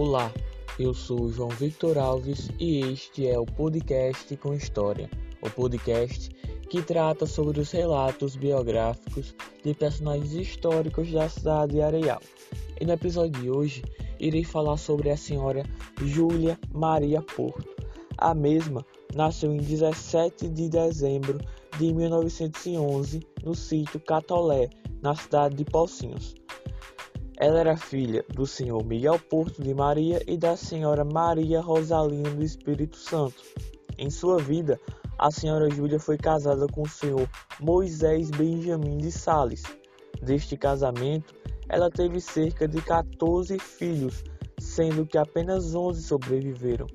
Olá, eu sou João Victor Alves e este é o podcast com História, o podcast que trata sobre os relatos biográficos de personagens históricos da cidade de Areal. E no episódio de hoje irei falar sobre a senhora Júlia Maria Porto. A mesma nasceu em 17 de dezembro de 1911 no sítio Catolé, na cidade de Pocinhos. Ela era filha do senhor Miguel Porto de Maria e da senhora Maria Rosalina do Espírito Santo. Em sua vida, a senhora Júlia foi casada com o senhor Moisés Benjamin de Sales. Deste casamento, ela teve cerca de 14 filhos, sendo que apenas 11 sobreviveram.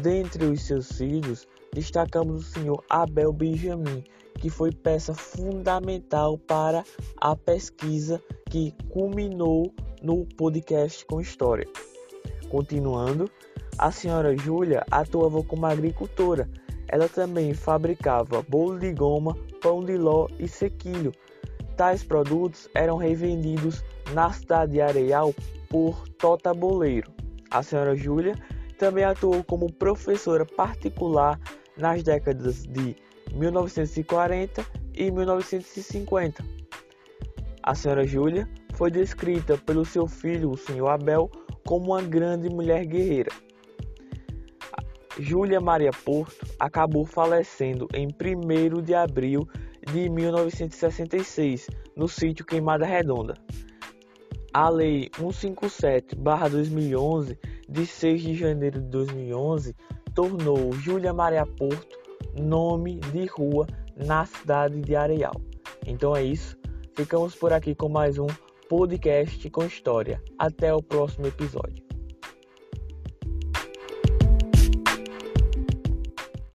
Dentre os seus filhos, destacamos o senhor Abel Benjamin, que foi peça fundamental para a pesquisa que culminou no podcast com história. Continuando, a senhora Júlia atuava como agricultora. Ela também fabricava bolo de goma, pão de ló e sequilho. Tais produtos eram revendidos na cidade de Areal por Tota Boleiro. A senhora Júlia também atuou como professora particular nas décadas de 1940 e 1950. A senhora Júlia foi descrita pelo seu filho, o senhor Abel, como uma grande mulher guerreira. Júlia Maria Porto acabou falecendo em 1 de abril de 1966, no sítio Queimada Redonda. A Lei 157-2011, de 6 de janeiro de 2011, tornou Júlia Maria Porto nome de rua na cidade de Areal. Então é isso. Ficamos por aqui com mais um podcast com história. Até o próximo episódio.